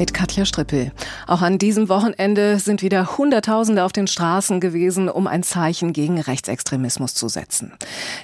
mit Katja Strippel. Auch an diesem Wochenende sind wieder Hunderttausende auf den Straßen gewesen, um ein Zeichen gegen Rechtsextremismus zu setzen.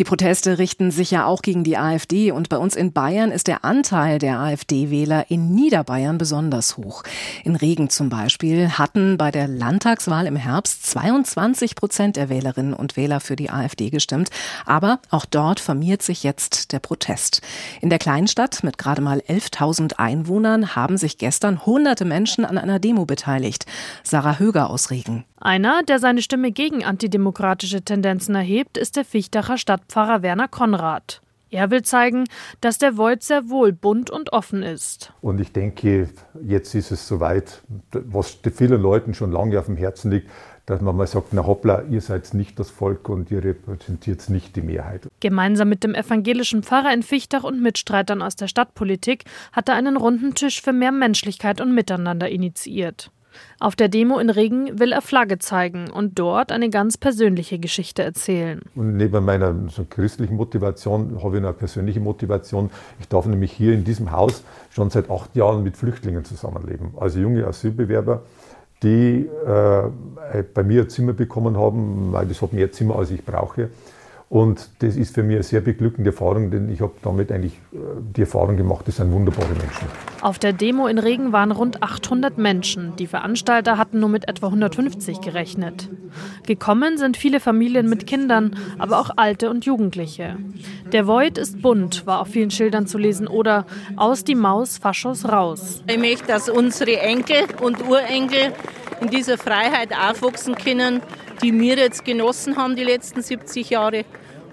Die Proteste richten sich ja auch gegen die AfD und bei uns in Bayern ist der Anteil der AfD-Wähler in Niederbayern besonders hoch. In Regen zum Beispiel hatten bei der Landtagswahl im Herbst 22 Prozent der Wählerinnen und Wähler für die AfD gestimmt. Aber auch dort vermehrt sich jetzt der Protest. In der Kleinstadt mit gerade mal 11.000 Einwohnern haben sich gestern hunderte Menschen an einer Demo beteiligt. Sarah Höger aus Regen. Einer, der seine Stimme gegen antidemokratische Tendenzen erhebt, ist der Fichtacher Stadtpfarrer Werner Konrad. Er will zeigen, dass der Void sehr wohl bunt und offen ist. Und ich denke, jetzt ist es soweit, was vielen Leuten schon lange auf dem Herzen liegt, dass man mal sagt, na hoppla, ihr seid nicht das Volk und ihr repräsentiert nicht die Mehrheit. Gemeinsam mit dem evangelischen Pfarrer in Fichtach und Mitstreitern aus der Stadtpolitik hat er einen runden Tisch für mehr Menschlichkeit und Miteinander initiiert. Auf der Demo in Regen will er Flagge zeigen und dort eine ganz persönliche Geschichte erzählen. Und neben meiner so christlichen Motivation habe ich eine persönliche Motivation. Ich darf nämlich hier in diesem Haus schon seit acht Jahren mit Flüchtlingen zusammenleben. Also junge Asylbewerber die äh, bei mir ein Zimmer bekommen haben, weil das hat mehr Zimmer, als ich brauche. Und das ist für mich eine sehr beglückende Erfahrung, denn ich habe damit eigentlich äh, die Erfahrung gemacht, das sind wunderbare Menschen. Auf der Demo in Regen waren rund 800 Menschen. Die Veranstalter hatten nur mit etwa 150 gerechnet. Gekommen sind viele Familien mit Kindern, aber auch Alte und Jugendliche. Der Void ist bunt, war auf vielen Schildern zu lesen oder aus die Maus, Faschos raus. Ich möchte, dass unsere Enkel und Urenkel in dieser Freiheit aufwachsen können, die wir jetzt genossen haben die letzten 70 Jahre.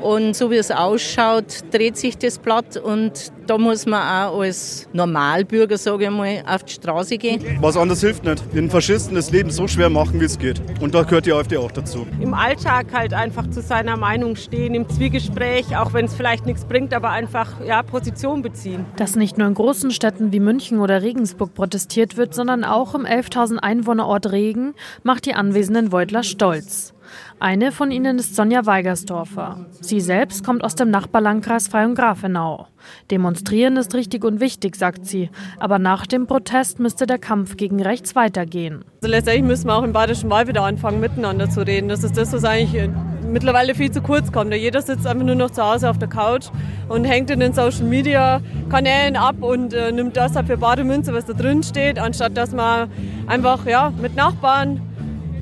Und so wie es ausschaut, dreht sich das Blatt und da muss man auch als Normalbürger, sage ich mal, auf die Straße gehen. Was anderes hilft nicht. Den Faschisten das Leben so schwer machen, wie es geht. Und da gehört die AfD auch dazu. Im Alltag halt einfach zu seiner Meinung stehen, im Zwiegespräch, auch wenn es vielleicht nichts bringt, aber einfach ja, Position beziehen. Dass nicht nur in großen Städten wie München oder Regensburg protestiert wird, sondern auch im 11.000 Einwohnerort Regen, macht die anwesenden Beutler stolz. Eine von ihnen ist Sonja Weigersdorfer. Sie selbst kommt aus dem Nachbarlandkreis Freyung-Grafenau. Demonstrieren ist richtig und wichtig, sagt sie. Aber nach dem Protest müsste der Kampf gegen rechts weitergehen. Also letztendlich müssen wir auch im Badischen Wald wieder anfangen, miteinander zu reden. Das ist das, was eigentlich mittlerweile viel zu kurz kommt. Jeder sitzt einfach nur noch zu Hause auf der Couch und hängt in den Social Media Kanälen ab und äh, nimmt das für Bademünze, was da drin steht, anstatt dass man einfach ja, mit Nachbarn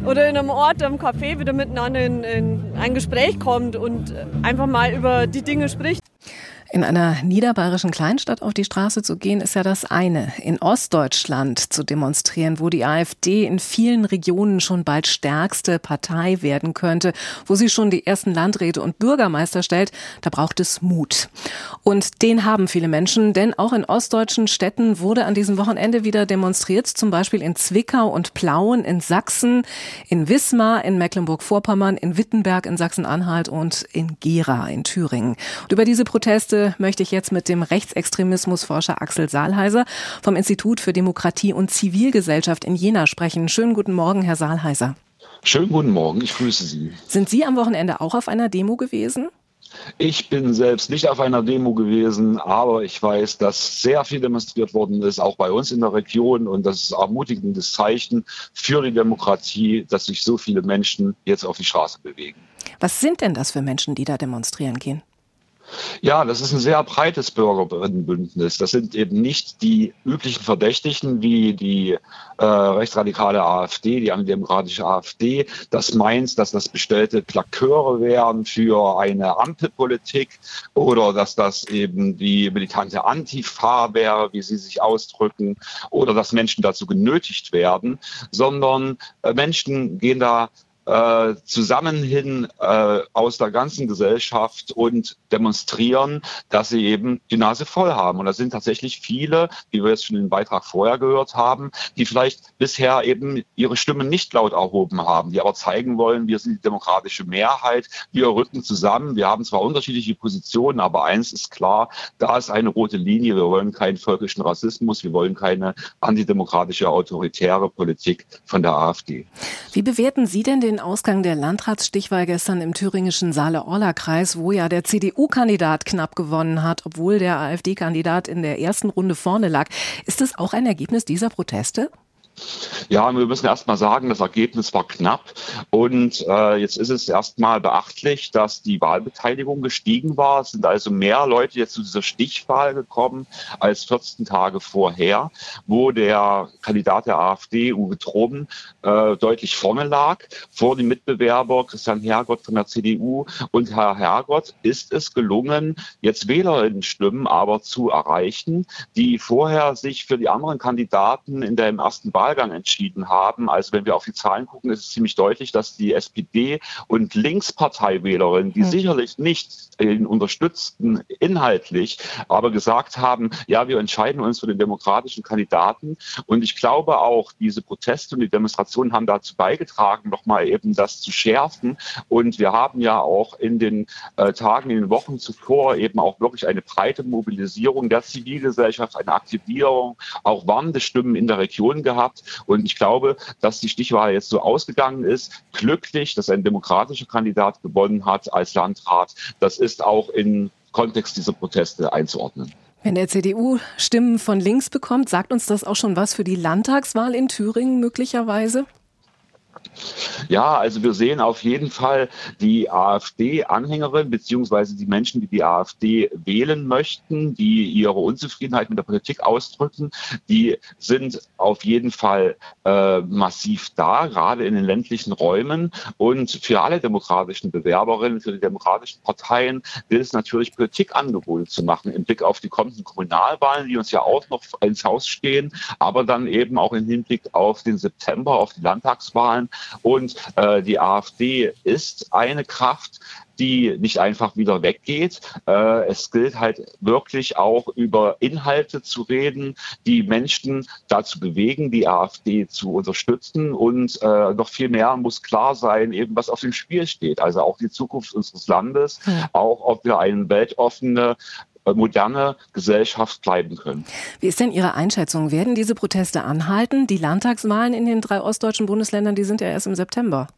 oder in einem Ort, am Café wieder miteinander in, in ein Gespräch kommt und einfach mal über die Dinge spricht. In einer niederbayerischen Kleinstadt auf die Straße zu gehen, ist ja das eine. In Ostdeutschland zu demonstrieren, wo die AfD in vielen Regionen schon bald stärkste Partei werden könnte, wo sie schon die ersten Landräte und Bürgermeister stellt, da braucht es Mut. Und den haben viele Menschen, denn auch in ostdeutschen Städten wurde an diesem Wochenende wieder demonstriert, zum Beispiel in Zwickau und Plauen in Sachsen, in Wismar in Mecklenburg-Vorpommern, in Wittenberg in Sachsen-Anhalt und in Gera in Thüringen. Und über diese Proteste möchte ich jetzt mit dem Rechtsextremismusforscher Axel Saalheiser vom Institut für Demokratie und Zivilgesellschaft in Jena sprechen. Schönen guten Morgen, Herr Saalheiser. Schönen guten Morgen, ich grüße Sie. Sind Sie am Wochenende auch auf einer Demo gewesen? Ich bin selbst nicht auf einer Demo gewesen, aber ich weiß, dass sehr viel demonstriert worden ist, auch bei uns in der Region. Und das ist ein ermutigendes Zeichen für die Demokratie, dass sich so viele Menschen jetzt auf die Straße bewegen. Was sind denn das für Menschen, die da demonstrieren gehen? Ja, das ist ein sehr breites Bürgerbündnis. Das sind eben nicht die üblichen Verdächtigen wie die äh, rechtsradikale AfD, die antidemokratische AfD. Das meint, dass das bestellte Plaköre wären für eine Ampelpolitik oder dass das eben die militante Antifa wäre, wie sie sich ausdrücken, oder dass Menschen dazu genötigt werden, sondern äh, Menschen gehen da äh, zusammen hin äh, aus der ganzen Gesellschaft und demonstrieren, dass sie eben die Nase voll haben. Und das sind tatsächlich viele, wie wir jetzt schon den Beitrag vorher gehört haben, die vielleicht bisher eben ihre Stimmen nicht laut erhoben haben, die aber zeigen wollen, wir sind die demokratische Mehrheit, wir rücken zusammen, wir haben zwar unterschiedliche Positionen, aber eins ist klar, da ist eine rote Linie, wir wollen keinen völkischen Rassismus, wir wollen keine antidemokratische autoritäre Politik von der AfD. Wie bewerten Sie denn den den Ausgang der Landratsstichwahl gestern im thüringischen Saale-Orla-Kreis, wo ja der CDU-Kandidat knapp gewonnen hat, obwohl der AfD-Kandidat in der ersten Runde vorne lag. Ist das auch ein Ergebnis dieser Proteste? Ja, wir müssen erst mal sagen, das Ergebnis war knapp. Und äh, jetzt ist es erstmal beachtlich, dass die Wahlbeteiligung gestiegen war. Es sind also mehr Leute jetzt zu dieser Stichwahl gekommen als 14 Tage vorher, wo der Kandidat der AfD, Uwe Troben, äh, deutlich vorne lag. Vor dem Mitbewerber Christian Hergott von der CDU. Und Herr Hergott ist es gelungen, jetzt Wählerinnenstimmen aber zu erreichen, die vorher sich für die anderen Kandidaten in der im ersten Wahl Wahlgang entschieden haben. Also wenn wir auf die Zahlen gucken, ist es ziemlich deutlich, dass die SPD und Linksparteiwählerinnen, die mhm. sicherlich nicht ihn unterstützten inhaltlich, aber gesagt haben, ja, wir entscheiden uns für den demokratischen Kandidaten. Und ich glaube auch, diese Proteste und die Demonstrationen haben dazu beigetragen, nochmal eben das zu schärfen. Und wir haben ja auch in den äh, Tagen, in den Wochen zuvor eben auch wirklich eine breite Mobilisierung der Zivilgesellschaft, eine Aktivierung, auch warnende Stimmen in der Region gehabt. Und ich glaube, dass die Stichwahl jetzt so ausgegangen ist, glücklich, dass ein demokratischer Kandidat gewonnen hat als Landrat. Das ist auch im Kontext dieser Proteste einzuordnen. Wenn der CDU Stimmen von links bekommt, sagt uns das auch schon was für die Landtagswahl in Thüringen möglicherweise? Ja, also wir sehen auf jeden Fall die AfD-Anhängerin beziehungsweise die Menschen, die die AfD wählen möchten, die ihre Unzufriedenheit mit der Politik ausdrücken, die sind auf jeden Fall äh, massiv da, gerade in den ländlichen Räumen. Und für alle demokratischen Bewerberinnen, für die demokratischen Parteien gilt es natürlich, Politikangebote zu machen im Blick auf die kommenden Kommunalwahlen, die uns ja auch noch ins Haus stehen, aber dann eben auch im Hinblick auf den September, auf die Landtagswahlen. Und äh, die AfD ist eine Kraft, die nicht einfach wieder weggeht. Äh, es gilt halt wirklich auch über Inhalte zu reden, die Menschen dazu bewegen, die AfD zu unterstützen. Und äh, noch viel mehr muss klar sein, eben was auf dem Spiel steht. Also auch die Zukunft unseres Landes, hm. auch ob wir eine weltoffene moderne Gesellschaft bleiben können. Wie ist denn Ihre Einschätzung? Werden diese Proteste anhalten? Die Landtagswahlen in den drei ostdeutschen Bundesländern, die sind ja erst im September.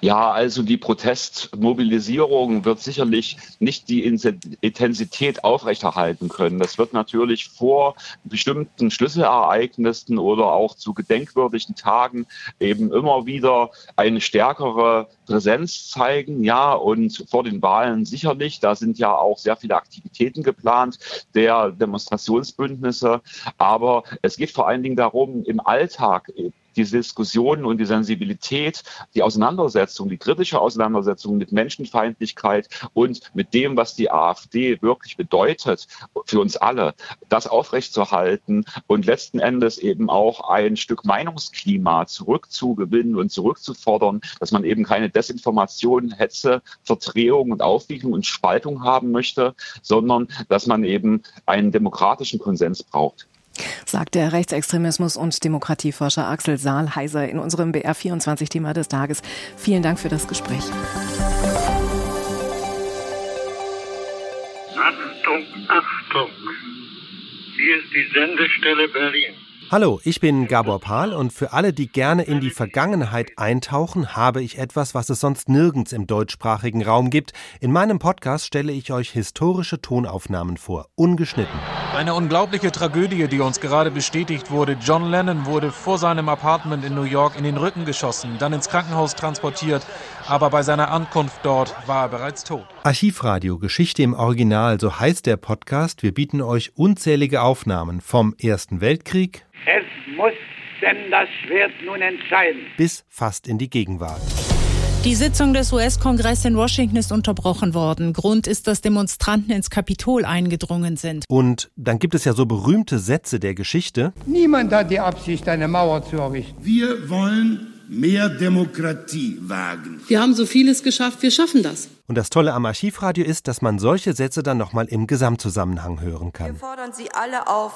Ja, also die Protestmobilisierung wird sicherlich nicht die Intensität aufrechterhalten können. Das wird natürlich vor bestimmten Schlüsselereignissen oder auch zu gedenkwürdigen Tagen eben immer wieder eine stärkere Präsenz zeigen. Ja, und vor den Wahlen sicherlich. Da sind ja auch sehr viele Aktivitäten geplant der Demonstrationsbündnisse. Aber es geht vor allen Dingen darum, im Alltag die Diskussionen und die Sensibilität, die Auseinandersetzung, die kritische Auseinandersetzung mit Menschenfeindlichkeit und mit dem, was die AfD wirklich bedeutet für uns alle, das aufrechtzuerhalten und letzten Endes eben auch ein Stück Meinungsklima zurückzugewinnen und zurückzufordern, dass man eben keine Desinformation, Hetze, Verdrehung und Aufwiegelung und Spaltung haben möchte, sondern dass man eben einen demokratischen Konsens braucht sagt der Rechtsextremismus- und Demokratieforscher Axel Saalheiser in unserem BR24-Thema des Tages. Vielen Dank für das Gespräch. Achtung, Achtung! Hier ist die Sendestelle Berlin. Hallo, ich bin Gabor Pahl und für alle, die gerne in die Vergangenheit eintauchen, habe ich etwas, was es sonst nirgends im deutschsprachigen Raum gibt. In meinem Podcast stelle ich euch historische Tonaufnahmen vor, ungeschnitten. Eine unglaubliche Tragödie, die uns gerade bestätigt wurde. John Lennon wurde vor seinem Apartment in New York in den Rücken geschossen, dann ins Krankenhaus transportiert, aber bei seiner Ankunft dort war er bereits tot. Archivradio Geschichte im Original, so heißt der Podcast. Wir bieten euch unzählige Aufnahmen vom Ersten Weltkrieg, es muss denn das Schwert nun entscheiden. Bis fast in die Gegenwart. Die Sitzung des US-Kongresses in Washington ist unterbrochen worden. Grund ist, dass Demonstranten ins Kapitol eingedrungen sind. Und dann gibt es ja so berühmte Sätze der Geschichte. Niemand hat die Absicht, eine Mauer zu errichten. Wir wollen mehr Demokratie wagen. Wir haben so vieles geschafft, wir schaffen das. Und das Tolle am Archivradio ist, dass man solche Sätze dann nochmal im Gesamtzusammenhang hören kann. Wir fordern Sie alle auf,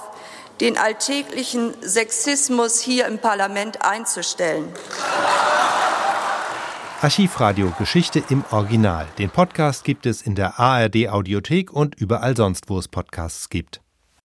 den alltäglichen Sexismus hier im Parlament einzustellen. Archivradio Geschichte im Original. Den Podcast gibt es in der ARD Audiothek und überall sonst, wo es Podcasts gibt.